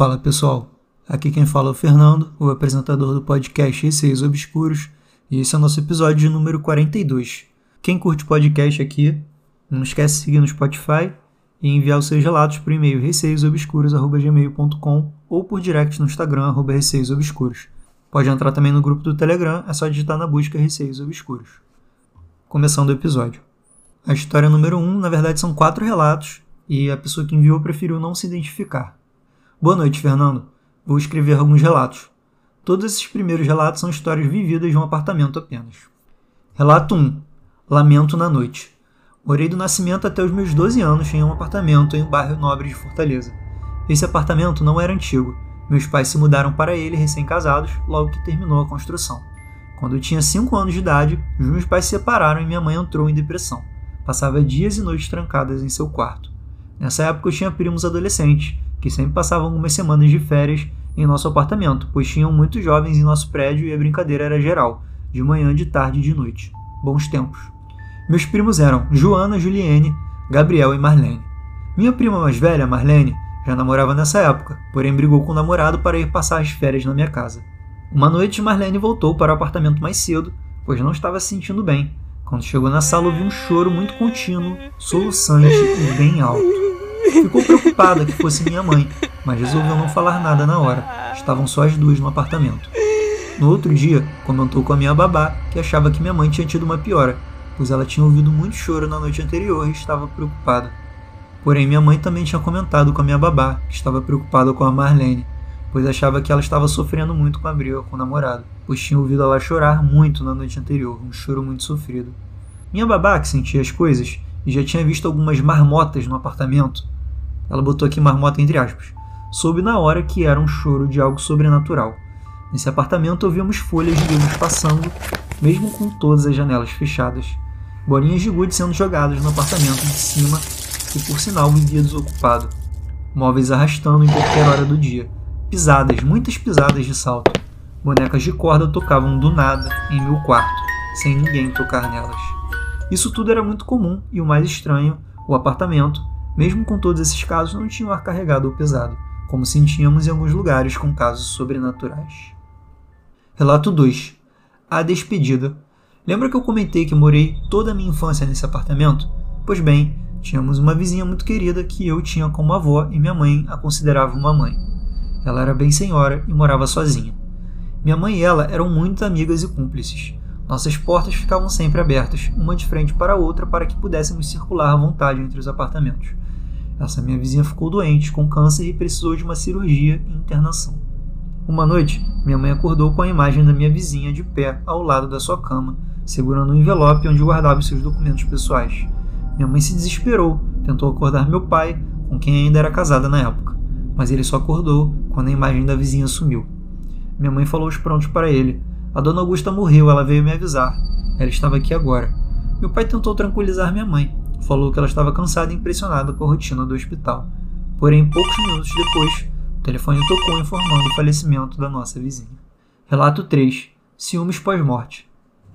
Fala pessoal, aqui quem fala é o Fernando, o apresentador do podcast Receios Obscuros, e esse é o nosso episódio número 42. Quem curte podcast aqui, não esquece de seguir no Spotify e enviar os seus relatos por e-mail receiosobscuros.gmail.com ou por direct no Instagram, arroba receiosobscuros. Pode entrar também no grupo do Telegram, é só digitar na busca Receios Obscuros. Começando o episódio. A história número 1, um, na verdade, são quatro relatos, e a pessoa que enviou preferiu não se identificar. Boa noite, Fernando. Vou escrever alguns relatos. Todos esses primeiros relatos são histórias vividas de um apartamento apenas. Relato 1. Lamento na noite. Morei do nascimento até os meus 12 anos em um apartamento em um bairro nobre de Fortaleza. Esse apartamento não era antigo. Meus pais se mudaram para ele recém-casados logo que terminou a construção. Quando eu tinha 5 anos de idade, os meus pais se separaram e minha mãe entrou em depressão. Passava dias e noites trancadas em seu quarto. Nessa época eu tinha primos adolescentes que sempre passavam algumas semanas de férias em nosso apartamento, pois tinham muitos jovens em nosso prédio e a brincadeira era geral, de manhã, de tarde e de noite. Bons tempos. Meus primos eram Joana, Juliene, Gabriel e Marlene. Minha prima mais velha, Marlene, já namorava nessa época, porém brigou com o namorado para ir passar as férias na minha casa. Uma noite, Marlene voltou para o apartamento mais cedo, pois não estava se sentindo bem. Quando chegou na sala, ouviu um choro muito contínuo, soluçante e bem alto. Ficou preocupada que fosse minha mãe, mas resolveu não falar nada na hora. Estavam só as duas no apartamento. No outro dia, comentou com a minha babá que achava que minha mãe tinha tido uma piora, pois ela tinha ouvido muito choro na noite anterior e estava preocupada. Porém, minha mãe também tinha comentado com a minha babá que estava preocupada com a Marlene, pois achava que ela estava sofrendo muito com a briga com o namorado, pois tinha ouvido ela chorar muito na noite anterior, um choro muito sofrido. Minha babá, que sentia as coisas e já tinha visto algumas marmotas no apartamento, ela botou aqui marmota entre aspas. Soube na hora que era um choro de algo sobrenatural. Nesse apartamento ouvíamos folhas de livros passando, mesmo com todas as janelas fechadas. Bolinhas de gude sendo jogadas no apartamento de cima, que por sinal vivia desocupado. Móveis arrastando em qualquer hora do dia. Pisadas, muitas pisadas de salto. Bonecas de corda tocavam do nada em meu quarto, sem ninguém tocar nelas. Isso tudo era muito comum e o mais estranho, o apartamento, mesmo com todos esses casos, não tinha um ar carregado ou pesado, como sentíamos em alguns lugares com casos sobrenaturais. Relato 2. A despedida. Lembra que eu comentei que morei toda a minha infância nesse apartamento? Pois bem, tínhamos uma vizinha muito querida que eu tinha como avó e minha mãe a considerava uma mãe. Ela era bem senhora e morava sozinha. Minha mãe e ela eram muito amigas e cúmplices. Nossas portas ficavam sempre abertas, uma de frente para a outra, para que pudéssemos circular à vontade entre os apartamentos. Essa minha vizinha ficou doente, com câncer e precisou de uma cirurgia e internação. Uma noite, minha mãe acordou com a imagem da minha vizinha de pé ao lado da sua cama, segurando um envelope onde guardava seus documentos pessoais. Minha mãe se desesperou, tentou acordar meu pai, com quem ainda era casada na época, mas ele só acordou quando a imagem da vizinha sumiu. Minha mãe falou os prontos para ele. A dona Augusta morreu, ela veio me avisar. Ela estava aqui agora. Meu pai tentou tranquilizar minha mãe, falou que ela estava cansada e impressionada com a rotina do hospital. Porém, poucos minutos depois, o telefone tocou informando o falecimento da nossa vizinha. Relato 3. Ciúmes pós-morte.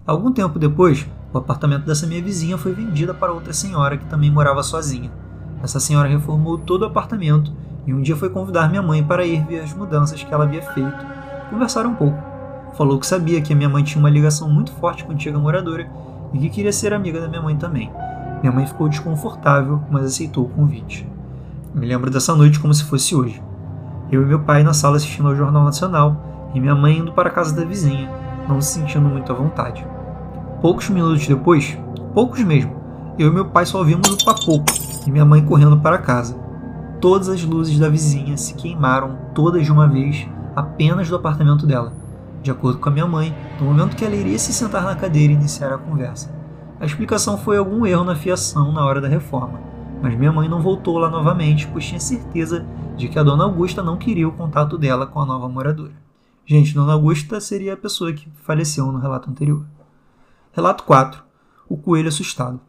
Algum tempo depois, o apartamento dessa minha vizinha foi vendido para outra senhora que também morava sozinha. Essa senhora reformou todo o apartamento e um dia foi convidar minha mãe para ir ver as mudanças que ela havia feito. Conversaram um pouco. Falou que sabia que a minha mãe tinha uma ligação muito forte com a antiga moradora e que queria ser amiga da minha mãe também. Minha mãe ficou desconfortável, mas aceitou o convite. Me lembro dessa noite como se fosse hoje. Eu e meu pai na sala assistindo ao Jornal Nacional e minha mãe indo para a casa da vizinha, não se sentindo muito à vontade. Poucos minutos depois, poucos mesmo, eu e meu pai só ouvimos o papoco e minha mãe correndo para casa. Todas as luzes da vizinha se queimaram todas de uma vez, apenas do apartamento dela. De acordo com a minha mãe, no momento que ela iria se sentar na cadeira e iniciar a conversa. A explicação foi algum erro na fiação na hora da reforma, mas minha mãe não voltou lá novamente, pois tinha certeza de que a dona Augusta não queria o contato dela com a nova moradora. Gente, dona Augusta seria a pessoa que faleceu no relato anterior. Relato 4. O coelho assustado.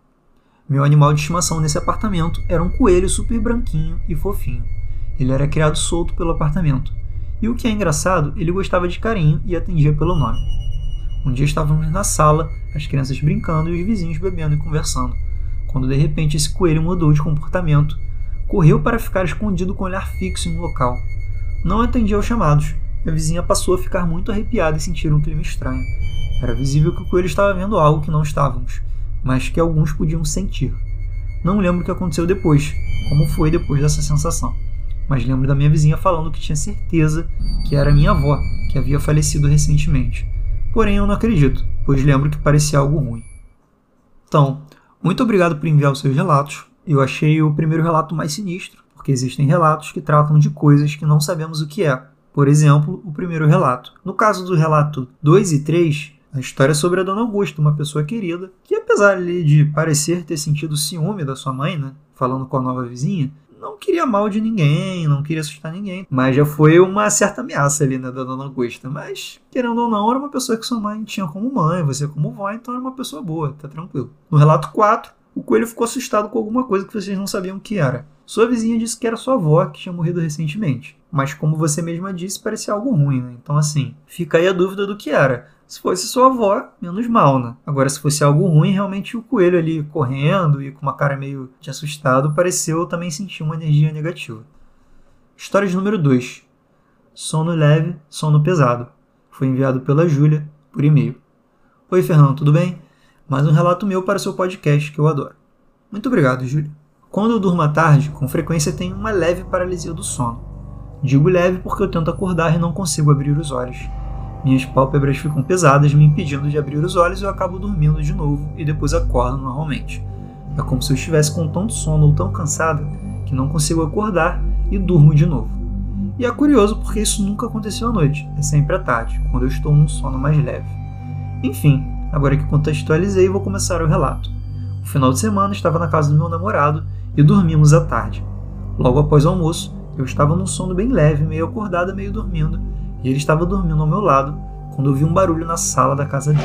Meu animal de estimação nesse apartamento era um coelho super branquinho e fofinho. Ele era criado solto pelo apartamento. E o que é engraçado, ele gostava de carinho e atendia pelo nome. Um dia estávamos na sala, as crianças brincando e os vizinhos bebendo e conversando, quando de repente esse coelho mudou de comportamento, correu para ficar escondido com olhar fixo no local. Não atendi aos chamados. A vizinha passou a ficar muito arrepiada e sentir um clima estranho. Era visível que o coelho estava vendo algo que não estávamos, mas que alguns podiam sentir. Não lembro o que aconteceu depois, como foi depois dessa sensação, mas lembro da minha vizinha falando que tinha certeza que era minha avó, que havia falecido recentemente. Porém, eu não acredito, pois lembro que parecia algo ruim. Então, muito obrigado por enviar os seus relatos. Eu achei o primeiro relato mais sinistro, porque existem relatos que tratam de coisas que não sabemos o que é. Por exemplo, o primeiro relato. No caso do relato 2 e 3, a história é sobre a Dona Augusta, uma pessoa querida, que apesar de parecer ter sentido ciúme da sua mãe, né, falando com a nova vizinha, não queria mal de ninguém, não queria assustar ninguém. Mas já foi uma certa ameaça ali, né, da Dona Augusta. Mas, querendo ou não, era uma pessoa que sua mãe tinha como mãe, você como vó, então era uma pessoa boa, tá tranquilo. No relato 4, o coelho ficou assustado com alguma coisa que vocês não sabiam o que era. Sua vizinha disse que era sua avó que tinha morrido recentemente. Mas como você mesma disse, parecia algo ruim, né? Então assim, fica aí a dúvida do que era. Se fosse sua avó, menos mal, né? Agora, se fosse algo ruim, realmente o coelho ali correndo e com uma cara meio de assustado pareceu também sentir uma energia negativa. História de número 2. Sono leve, sono pesado. Foi enviado pela Júlia por e-mail. Oi, Fernando, tudo bem? Mais um relato meu para o seu podcast que eu adoro. Muito obrigado, Júlia. Quando eu durmo à tarde, com frequência tenho uma leve paralisia do sono. Digo leve porque eu tento acordar e não consigo abrir os olhos. Minhas pálpebras ficam pesadas, me impedindo de abrir os olhos e eu acabo dormindo de novo e depois acordo normalmente. É como se eu estivesse com tanto sono ou tão cansada que não consigo acordar e durmo de novo. E é curioso porque isso nunca aconteceu à noite, é sempre à tarde, quando eu estou num sono mais leve. Enfim, agora que contextualizei, vou começar o relato. No final de semana estava na casa do meu namorado e dormimos à tarde. Logo após o almoço, eu estava num sono bem leve, meio acordada, meio dormindo, e ele estava dormindo ao meu lado quando ouvi um barulho na sala da casa dele.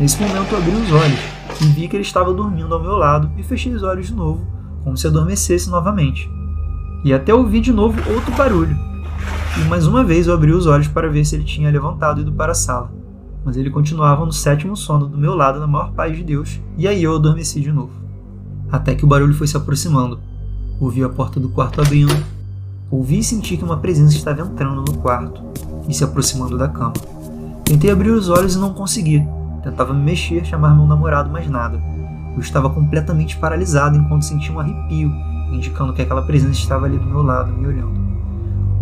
Nesse momento eu abri os olhos e vi que ele estava dormindo ao meu lado e fechei os olhos de novo, como se adormecesse novamente. E até ouvi de novo outro barulho. E mais uma vez eu abri os olhos para ver se ele tinha levantado e ido para a sala. Mas ele continuava no sétimo sono do meu lado na maior paz de Deus, e aí eu adormeci de novo. Até que o barulho foi se aproximando. Ouvi a porta do quarto abrindo Ouvi e senti que uma presença estava entrando no quarto e se aproximando da cama. Tentei abrir os olhos e não consegui. Tentava me mexer, chamar meu namorado, mas nada. Eu estava completamente paralisado enquanto sentia um arrepio, indicando que aquela presença estava ali do meu lado, me olhando.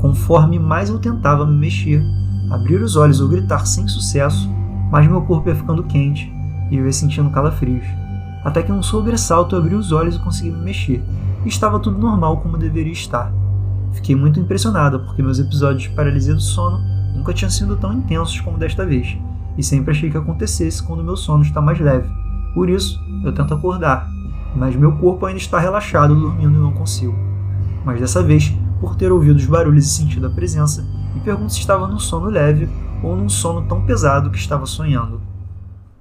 Conforme mais eu tentava me mexer, abrir os olhos ou gritar sem sucesso, mais meu corpo ia ficando quente e eu ia sentindo calafrios. Até que num sobressalto eu abri os olhos e consegui me mexer. E estava tudo normal como deveria estar. Fiquei muito impressionada porque meus episódios de paralisia do sono nunca tinham sido tão intensos como desta vez, e sempre achei que acontecesse quando meu sono está mais leve. Por isso, eu tento acordar, mas meu corpo ainda está relaxado dormindo e não consigo. Mas dessa vez, por ter ouvido os barulhos e sentido a presença, me pergunto se estava num sono leve ou num sono tão pesado que estava sonhando.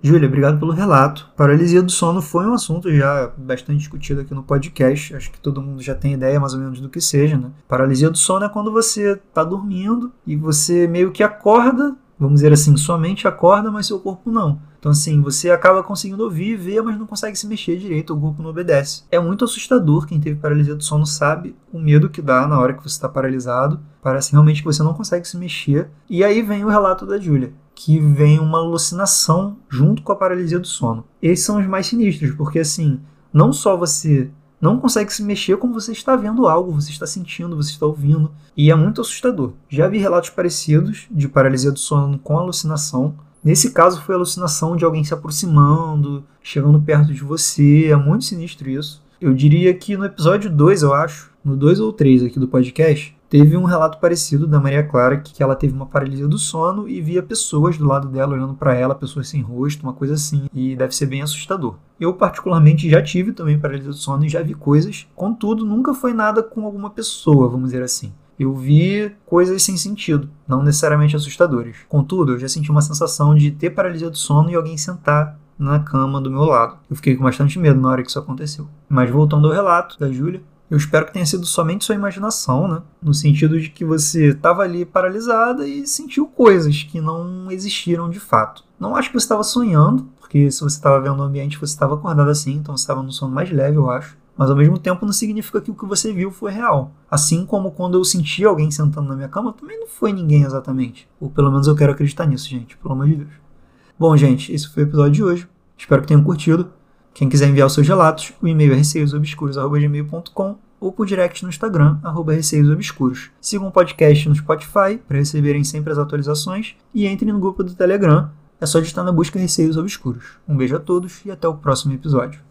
Júlia, obrigado pelo relato. Paralisia do sono foi um assunto já bastante discutido aqui no podcast. Acho que todo mundo já tem ideia mais ou menos do que seja, né? Paralisia do sono é quando você está dormindo e você meio que acorda, vamos dizer assim, sua mente acorda, mas seu corpo não. Então, assim, você acaba conseguindo ouvir e ver, mas não consegue se mexer direito, o corpo não obedece. É muito assustador. Quem teve paralisia do sono sabe o medo que dá na hora que você está paralisado. Parece realmente que você não consegue se mexer. E aí vem o relato da Júlia que vem uma alucinação junto com a paralisia do sono. Esses são os mais sinistros, porque assim, não só você não consegue se mexer como você está vendo algo, você está sentindo, você está ouvindo, e é muito assustador. Já vi relatos parecidos de paralisia do sono com alucinação. Nesse caso foi alucinação de alguém se aproximando, chegando perto de você, é muito sinistro isso. Eu diria que no episódio 2, eu acho, no 2 ou 3 aqui do podcast, Teve um relato parecido da Maria Clara que ela teve uma paralisia do sono e via pessoas do lado dela olhando para ela, pessoas sem rosto, uma coisa assim, e deve ser bem assustador. Eu particularmente já tive também paralisia do sono e já vi coisas, contudo nunca foi nada com alguma pessoa, vamos dizer assim. Eu vi coisas sem sentido, não necessariamente assustadoras. Contudo, eu já senti uma sensação de ter paralisia do sono e alguém sentar na cama do meu lado. Eu fiquei com bastante medo na hora que isso aconteceu. Mas voltando ao relato da Júlia, eu espero que tenha sido somente sua imaginação, né? No sentido de que você estava ali paralisada e sentiu coisas que não existiram de fato. Não acho que você estava sonhando, porque se você estava vendo o ambiente, você estava acordado assim, então você estava no sono mais leve, eu acho. Mas ao mesmo tempo não significa que o que você viu foi real. Assim como quando eu senti alguém sentando na minha cama, também não foi ninguém exatamente. Ou pelo menos eu quero acreditar nisso, gente, pelo amor de Deus. Bom, gente, esse foi o episódio de hoje. Espero que tenham curtido. Quem quiser enviar os seus relatos, o e-mail é receiosobscuros.gmail.com ou por direct no Instagram, arroba receiosobscuros. Sigam o podcast no Spotify para receberem sempre as atualizações e entrem no grupo do Telegram. É só digitar na busca Receios Obscuros. Um beijo a todos e até o próximo episódio.